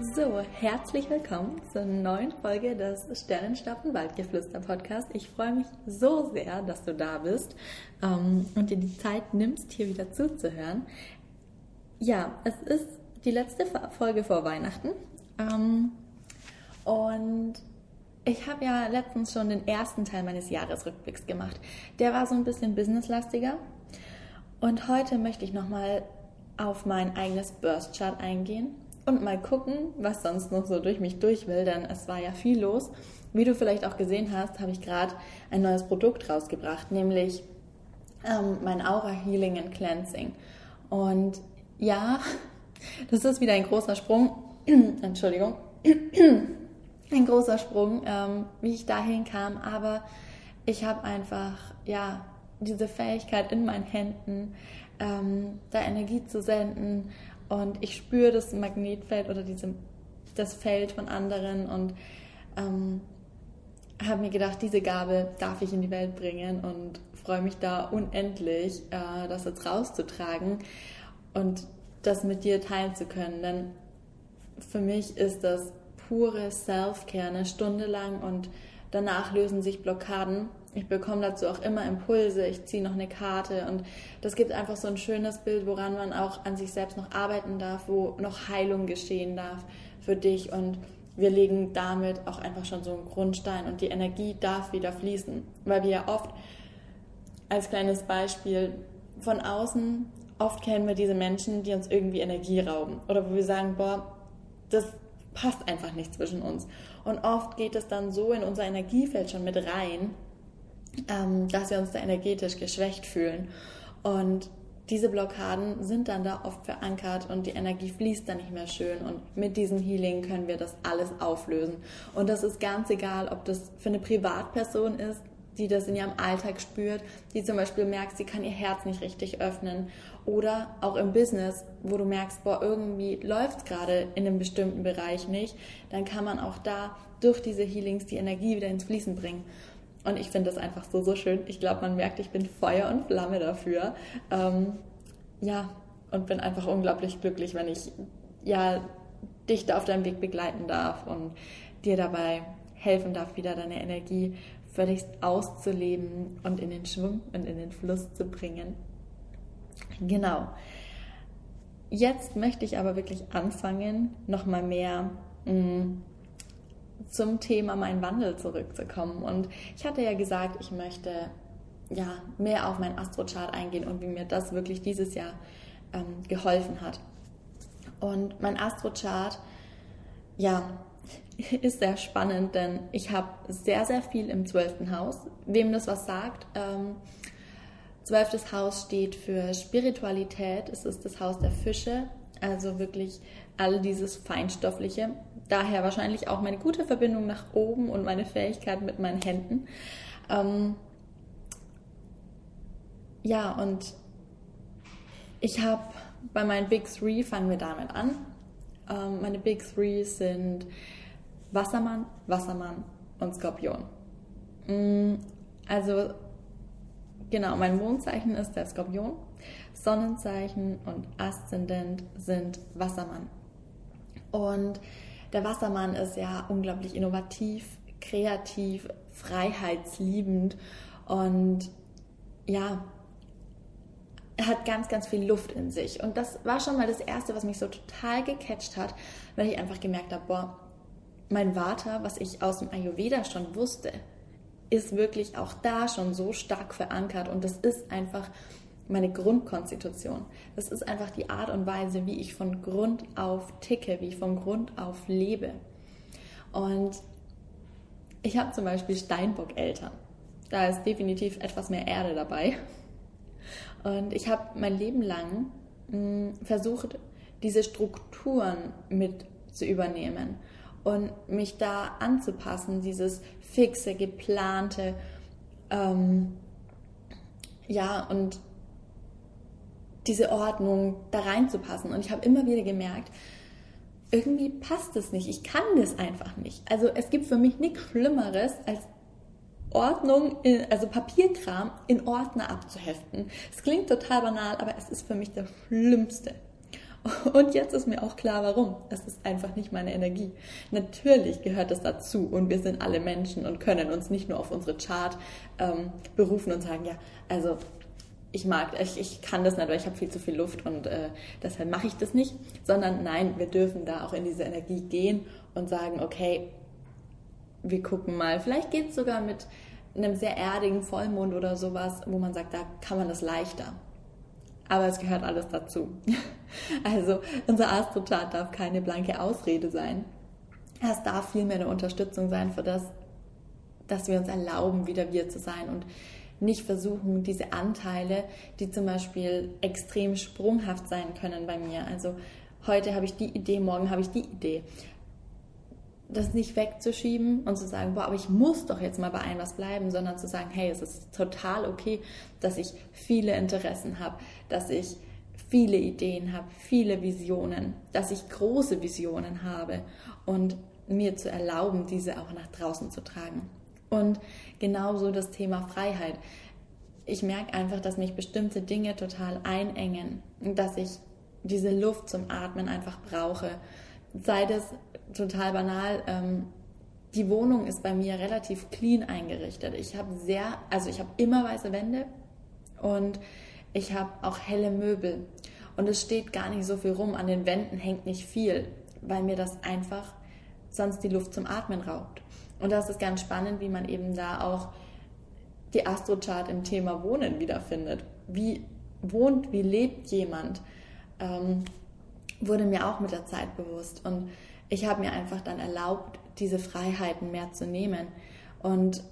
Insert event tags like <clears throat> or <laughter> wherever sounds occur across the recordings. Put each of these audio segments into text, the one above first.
So, herzlich willkommen zur neuen Folge des Sternenstab und Waldgeflüster Podcast. Ich freue mich so sehr, dass du da bist ähm, und dir die Zeit nimmst, hier wieder zuzuhören. Ja, es ist die letzte Folge vor Weihnachten ähm, und ich habe ja letztens schon den ersten Teil meines Jahresrückblicks gemacht. Der war so ein bisschen businesslastiger und heute möchte ich nochmal auf mein eigenes Burst Chart eingehen und mal gucken, was sonst noch so durch mich durch will, denn es war ja viel los. Wie du vielleicht auch gesehen hast, habe ich gerade ein neues Produkt rausgebracht, nämlich ähm, mein Aura Healing and Cleansing. Und ja, <laughs> das ist wieder ein großer Sprung. <clears throat> Entschuldigung. <clears throat> ein großer Sprung, ähm, wie ich dahin kam, aber ich habe einfach, ja, diese Fähigkeit in meinen Händen, ähm, da Energie zu senden und ich spüre das Magnetfeld oder diese, das Feld von anderen und ähm, habe mir gedacht, diese Gabe darf ich in die Welt bringen und freue mich da unendlich, äh, das jetzt rauszutragen und das mit dir teilen zu können. Denn für mich ist das pure Self-Care eine Stunde lang und danach lösen sich Blockaden ich bekomme dazu auch immer Impulse, ich ziehe noch eine Karte und das gibt einfach so ein schönes Bild, woran man auch an sich selbst noch arbeiten darf, wo noch Heilung geschehen darf für dich und wir legen damit auch einfach schon so einen Grundstein und die Energie darf wieder fließen, weil wir ja oft als kleines Beispiel von außen oft kennen wir diese Menschen, die uns irgendwie Energie rauben oder wo wir sagen, boah, das passt einfach nicht zwischen uns. Und oft geht es dann so in unser Energiefeld schon mit rein, ähm, dass wir uns da energetisch geschwächt fühlen. Und diese Blockaden sind dann da oft verankert und die Energie fließt dann nicht mehr schön. Und mit diesem Healing können wir das alles auflösen. Und das ist ganz egal, ob das für eine Privatperson ist, die das in ihrem Alltag spürt, die zum Beispiel merkt, sie kann ihr Herz nicht richtig öffnen. Oder auch im Business, wo du merkst, boah, irgendwie läuft es gerade in einem bestimmten Bereich nicht, dann kann man auch da durch diese Healings die Energie wieder ins Fließen bringen. Und ich finde das einfach so, so schön. Ich glaube, man merkt, ich bin Feuer und Flamme dafür. Ähm, ja, und bin einfach unglaublich glücklich, wenn ich ja dich da auf deinem Weg begleiten darf und dir dabei helfen darf, wieder deine Energie völlig auszuleben und in den Schwung und in den Fluss zu bringen. Genau. Jetzt möchte ich aber wirklich anfangen, nochmal mehr mh, mm, zum Thema mein Wandel zurückzukommen. Und ich hatte ja gesagt, ich möchte ja mehr auf mein Astrochart eingehen und wie mir das wirklich dieses Jahr ähm, geholfen hat. Und mein Astrochart, ja, <laughs> ist sehr spannend, denn ich habe sehr, sehr viel im zwölften Haus. Wem das was sagt, ähm, zwölftes Haus steht für Spiritualität. Es ist das Haus der Fische, also wirklich all dieses Feinstoffliche. Daher wahrscheinlich auch meine gute Verbindung nach oben und meine Fähigkeit mit meinen Händen. Ähm, ja, und ich habe bei meinen Big Three, fangen wir damit an. Ähm, meine Big Three sind Wassermann, Wassermann und Skorpion. Mm, also, genau, mein Mondzeichen ist der Skorpion. Sonnenzeichen und Aszendent sind Wassermann. Und der Wassermann ist ja unglaublich innovativ, kreativ, freiheitsliebend und ja, hat ganz, ganz viel Luft in sich. Und das war schon mal das Erste, was mich so total gecatcht hat, weil ich einfach gemerkt habe, boah, mein Vater, was ich aus dem Ayurveda schon wusste, ist wirklich auch da schon so stark verankert und das ist einfach meine Grundkonstitution. Das ist einfach die Art und Weise, wie ich von Grund auf ticke, wie ich von Grund auf lebe. Und ich habe zum Beispiel Steinbock-Eltern. Da ist definitiv etwas mehr Erde dabei. Und ich habe mein Leben lang mh, hm, versucht, diese Strukturen mit zu übernehmen und mich da anzupassen, dieses fixe, geplante, ähm, ja, und diese Ordnung da reinzupassen. Und ich habe immer wieder gemerkt, irgendwie passt es nicht. Ich kann das einfach nicht. Also es gibt für mich nichts Schlimmeres, als Ordnung, in, also Papierkram in Ordner abzuheften. Es klingt total banal, aber es ist für mich das Schlimmste. Und jetzt ist mir auch klar, warum. Es ist einfach nicht meine Energie. Natürlich gehört es dazu und wir sind alle Menschen und können uns nicht nur auf unsere Chart ähm, berufen und sagen, ja, also ich mag, ich, ich kann das nicht, weil ich habe viel zu viel Luft und äh, deshalb mache ich das nicht, sondern nein, wir dürfen da auch in diese Energie gehen und sagen, okay, wir gucken mal, vielleicht geht es sogar mit einem sehr erdigen Vollmond oder sowas, wo man sagt, da kann man das leichter. Aber es gehört alles dazu. <laughs> Also unser Astrochart darf keine blanke Ausrede sein. Es darf vielmehr eine Unterstützung sein für das, dass wir uns erlauben, wieder wir zu sein und nicht versuchen, diese Anteile, die zum Beispiel extrem sprunghaft sein können bei mir. Also heute habe ich die Idee, morgen habe ich die Idee. Das nicht wegzuschieben und zu sagen, boah, aber ich muss doch jetzt mal bei einem was bleiben, sondern zu sagen, hey, es ist total okay, dass ich viele Interessen habe, dass ich viele Ideen habe, viele Visionen, dass ich große Visionen habe und mir zu erlauben, diese auch nach draußen zu tragen. Und genauso das Thema Freiheit. Ich merke einfach, dass mich bestimmte Dinge total einengen, dass ich diese Luft zum Atmen einfach brauche. Sei das total banal, ähm, die Wohnung ist bei mir relativ clean eingerichtet. Ich habe sehr, also ich habe immer weiße Wände und ich habe auch helle Möbel. Und es steht gar nicht so viel rum, an den Wänden hängt nicht viel, weil mir das einfach sonst die Luft zum Atmen raubt. Und das ist ganz spannend, wie man eben da auch die Astrochart im Thema Wohnen wiederfindet. Wie wohnt, wie lebt jemand, ähm, wurde mir auch mit der Zeit bewusst. Und ich habe mir einfach dann erlaubt, diese Freiheiten mehr zu nehmen. Und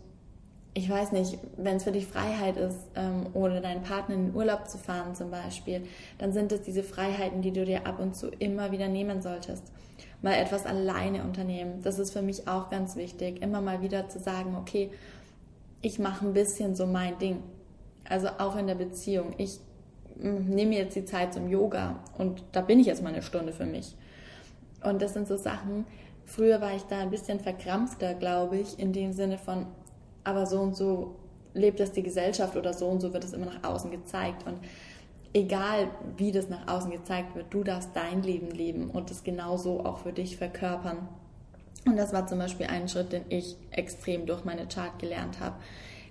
ich weiß nicht, wenn es für dich Freiheit ist, ähm, ohne deinen Partner in den Urlaub zu fahren zum Beispiel, dann sind es diese Freiheiten, die du dir ab und zu immer wieder nehmen solltest mal etwas alleine unternehmen. Das ist für mich auch ganz wichtig, immer mal wieder zu sagen, okay, ich mache ein bisschen so mein Ding. Also auch in der Beziehung. Ich hm, nehme jetzt die Zeit zum Yoga und da bin ich jetzt mal eine Stunde für mich. Und das sind so Sachen, früher war ich da ein bisschen verkrampfter, glaube ich, in dem Sinne von, aber so und so lebt das die Gesellschaft oder so und so wird es immer nach außen gezeigt. Und egal wie das nach außen gezeigt wird, du darfst dein Leben leben und das genauso auch für dich verkörpern. Und das war zum Beispiel ein Schritt, den ich extrem durch meine Chart gelernt habe.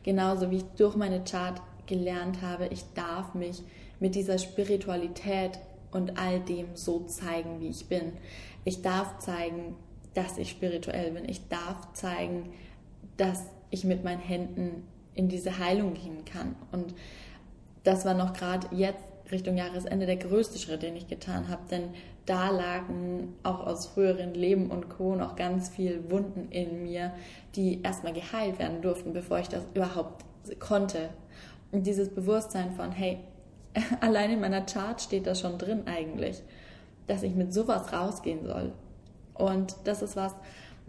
Genauso wie ich durch meine Chart gelernt habe, ich darf mich mit dieser Spiritualität und all dem so zeigen, wie ich bin. Ich darf zeigen, dass ich spirituell bin. Ich darf zeigen, dass ich mit meinen Händen in diese Heilung gehen kann. Und das war noch gerade jetzt Richtung Jahresende der größte Schritt, den ich getan habe, denn da lagen auch aus früheren Leben und Co. noch ganz viel Wunden in mir, die erstmal geheilt werden durften, bevor ich das überhaupt konnte. Und dieses Bewusstsein von, hey, <laughs> allein in meiner Chart steht das schon drin eigentlich, dass ich mit sowas rausgehen soll. Und das ist was,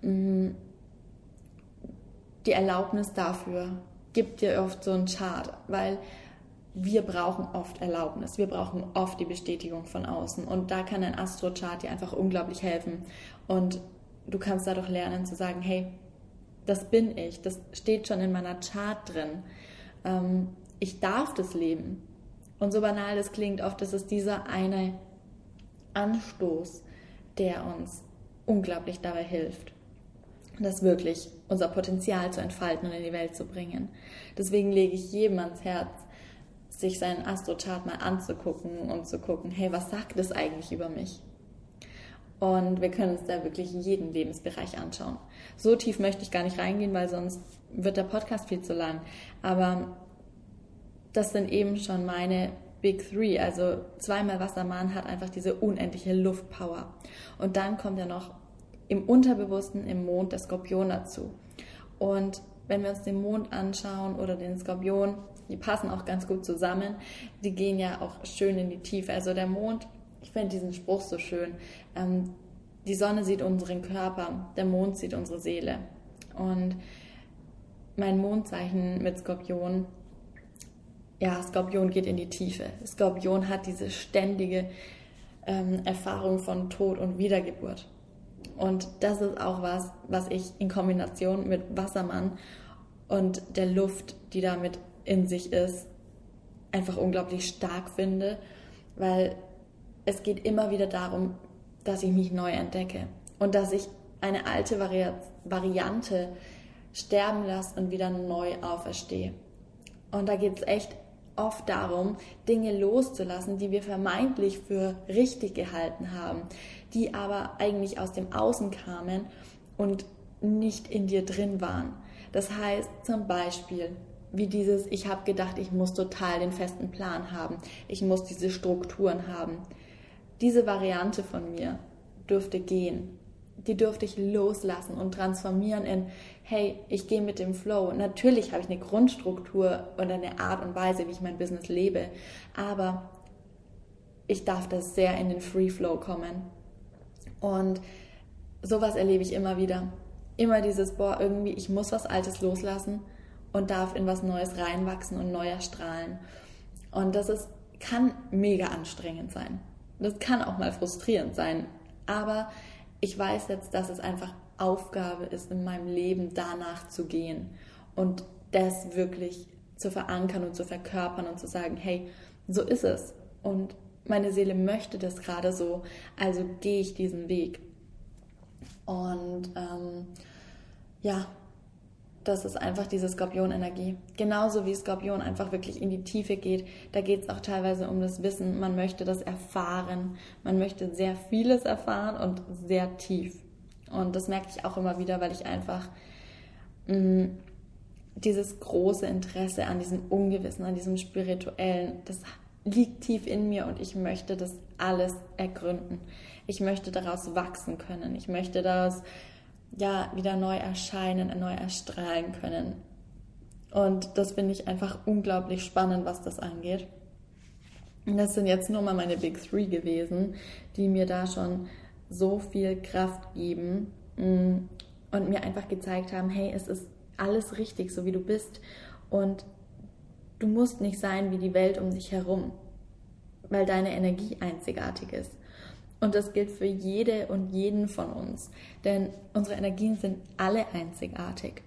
mm, die Erlaubnis dafür gibt dir oft so ein Chart, weil wir brauchen oft Erlaubnis, wir brauchen oft die Bestätigung von außen. Und da kann ein Astrochart dir einfach unglaublich helfen. Und du kannst dadurch lernen zu sagen, hey, das bin ich, das steht schon in meiner Chart drin. Ähm, ich darf das leben. Und so banal das klingt, oft ist es dieser eine Anstoß, der uns unglaublich dabei hilft, das wirklich unser Potenzial zu entfalten und in die Welt zu bringen. Deswegen lege ich jedem ans Herz, sich seinen Astrochart mal anzugucken und zu gucken, hey, was sagt das eigentlich über mich? Und wir können uns da wirklich jeden Lebensbereich anschauen. So tief möchte ich gar nicht reingehen, weil sonst wird der Podcast viel zu lang. Aber das sind eben schon meine Big Three. Also zweimal Wassermann hat einfach diese unendliche Luftpower. Und dann kommt ja noch im Unterbewussten im Mond der Skorpion dazu. Und wenn wir uns den Mond anschauen oder den Skorpion, die passen auch ganz gut zusammen. Die gehen ja auch schön in die Tiefe. Also der Mond, ich finde diesen Spruch so schön. Ähm, die Sonne sieht unseren Körper, der Mond sieht unsere Seele. Und mein Mondzeichen mit Skorpion, ja, Skorpion geht in die Tiefe. Skorpion hat diese ständige ähm, Erfahrung von Tod und Wiedergeburt. Und das ist auch was, was ich in Kombination mit Wassermann und der Luft, die damit in sich ist, einfach unglaublich stark finde, weil es geht immer wieder darum, dass ich mich neu entdecke und dass ich eine alte Vari Variante sterben lasse und wieder neu auferstehe. Und da geht es echt oft darum, Dinge loszulassen, die wir vermeintlich für richtig gehalten haben, die aber eigentlich aus dem Außen kamen und nicht in dir drin waren. Das heißt zum Beispiel, wie dieses, ich habe gedacht, ich muss total den festen Plan haben, ich muss diese Strukturen haben. Diese Variante von mir dürfte gehen. Die dürfte ich loslassen und transformieren in, hey, ich gehe mit dem Flow. Natürlich habe ich eine Grundstruktur und eine Art und Weise, wie ich mein Business lebe, aber ich darf das sehr in den Free Flow kommen. Und sowas erlebe ich immer wieder. Immer dieses, boah, irgendwie, ich muss was Altes loslassen und darf in was Neues reinwachsen und neuer strahlen. Und das ist, kann mega anstrengend sein. Das kann auch mal frustrierend sein. Aber ich weiß jetzt, dass es einfach Aufgabe ist, in meinem Leben danach zu gehen und das wirklich zu verankern und zu verkörpern und zu sagen, hey, so ist es. Und meine Seele möchte das gerade so, also gehe ich diesen Weg. Und ähm, ja, das ist einfach diese Skorpionenergie. Genauso wie Skorpion einfach wirklich in die Tiefe geht. Da geht es auch teilweise um das Wissen. Man möchte das erfahren. Man möchte sehr vieles erfahren und sehr tief. Und das merke ich auch immer wieder, weil ich einfach mh, mm, dieses große Interesse an diesem Ungewissen, an diesem Spirituellen, das liegt tief in mir und ich möchte das alles ergründen. Ich möchte daraus wachsen können. Ich möchte daraus ja wieder neu erscheinen, neu erstrahlen können. Und das finde ich einfach unglaublich spannend, was das angeht. Und das sind jetzt nur mal meine Big Three gewesen, die mir da schon so viel Kraft geben mm, und mir einfach gezeigt haben, hey, es ist alles richtig, so wie du bist. Und du musst nicht sein wie die Welt um dich herum, weil deine Energie einzigartig ist. Und das gilt für jede und jeden von uns. Denn unsere Energien sind alle einzigartig.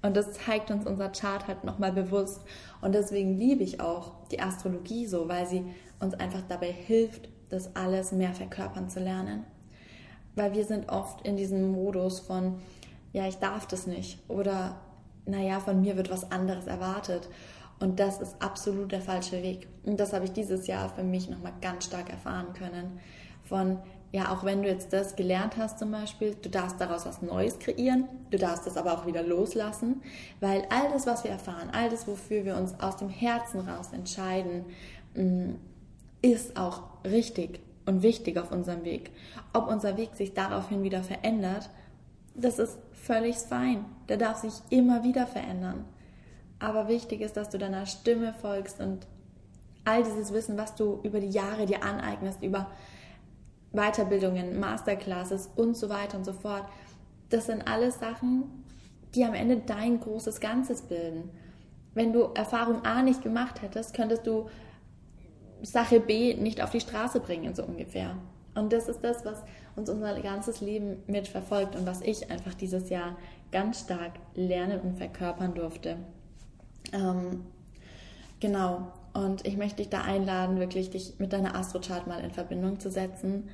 Und das zeigt uns unser Chart halt nochmal bewusst. Und deswegen liebe ich auch die Astrologie so, weil sie uns einfach dabei hilft, das alles mehr verkörpern zu lernen. Weil wir sind oft in diesem Modus von, ja, ich darf das nicht. Oder, naja, von mir wird was anderes erwartet. Und das ist absolut der falsche Weg. Und das habe ich dieses Jahr für mich nochmal ganz stark erfahren können von, ja, auch wenn du jetzt das gelernt hast zum Beispiel, du darfst daraus was Neues kreieren, du darfst das aber auch wieder loslassen, weil all das, was wir erfahren, all das, wofür wir uns aus dem Herzen raus entscheiden, mm, ist auch richtig und wichtig auf unserem Weg. Ob unser Weg sich daraufhin wieder verändert, das ist völlig fein. Der darf sich immer wieder verändern. Aber wichtig ist, dass du deiner Stimme folgst und all dieses Wissen, was du über die Jahre dir aneignest, über Weiterbildungen, Masterclasses und so weiter und so fort. Das sind alles Sachen, die am Ende dein großes Ganzes bilden. Wenn du Erfahrung A nicht gemacht hättest, könntest du Sache B nicht auf die Straße bringen, so ungefähr. Und das ist das, was uns unser ganzes Leben mit verfolgt und was ich einfach dieses Jahr ganz stark lernen und verkörpern durfte. Ähm, genau. Und ich möchte dich da einladen, wirklich dich mit deiner Astrochart mal in Verbindung zu setzen,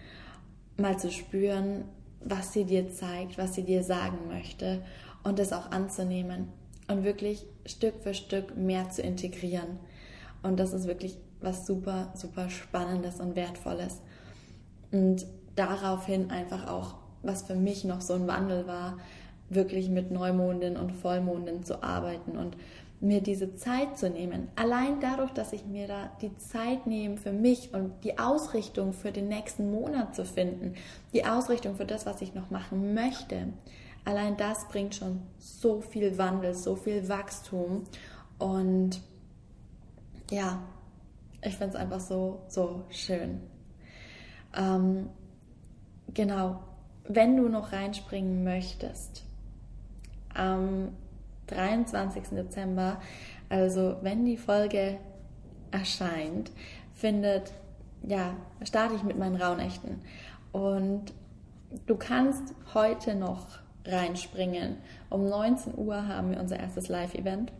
mal zu spüren, was sie dir zeigt, was sie dir sagen möchte und das auch anzunehmen und wirklich Stück für Stück mehr zu integrieren. Und das ist wirklich was super, super Spannendes und Wertvolles. Und daraufhin einfach auch, was für mich noch so ein Wandel war, wirklich mit Neumonden und Vollmonden zu arbeiten und mir diese Zeit zu nehmen. Allein dadurch, dass ich mir da die Zeit nehme für mich und die Ausrichtung für den nächsten Monat zu finden, die Ausrichtung für das, was ich noch machen möchte. Allein das bringt schon so viel Wandel, so viel Wachstum und ja, ich finde es einfach so, so schön. Ähm, genau, wenn du noch reinspringen möchtest, am 23. Dezember, also wenn die Folge erscheint, findet, ja, starte ich mit meinen Rauhnächten. Und du kannst heute noch reinspringen. Um 19 Uhr haben wir unser erstes Live-Event.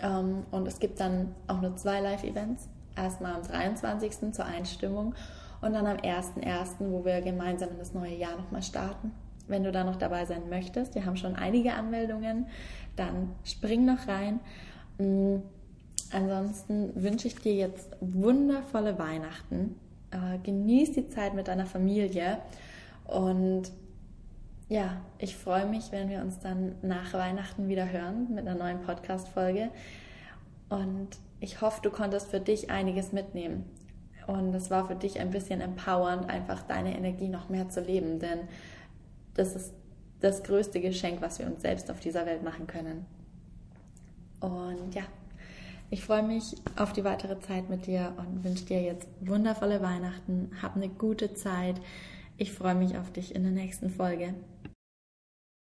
Ähm, und es gibt dann auch nur zwei Live-Events. Erstmal am 23. zur Einstimmung und dann am 1.1., wo wir gemeinsam in das neue Jahr nochmal starten. Wenn du da noch dabei sein möchtest, wir haben schon einige Anmeldungen, dann spring noch rein. Mm, ansonsten wünsche ich dir jetzt wundervolle Weihnachten. Äh, genieß die Zeit mit deiner Familie und ja, ich freue mich, wenn wir uns dann nach Weihnachten wieder hören mit einer neuen Podcast-Folge. Und ich hoffe, du konntest für dich einiges mitnehmen. Und es war für dich ein bisschen empowernd, einfach deine Energie noch mehr zu leben. Denn das ist das größte Geschenk, was wir uns selbst auf dieser Welt machen können. Und ja, ich freue mich auf die weitere Zeit mit dir und wünsche dir jetzt wundervolle Weihnachten. Hab eine gute Zeit. Ich freue mich auf dich in der nächsten Folge.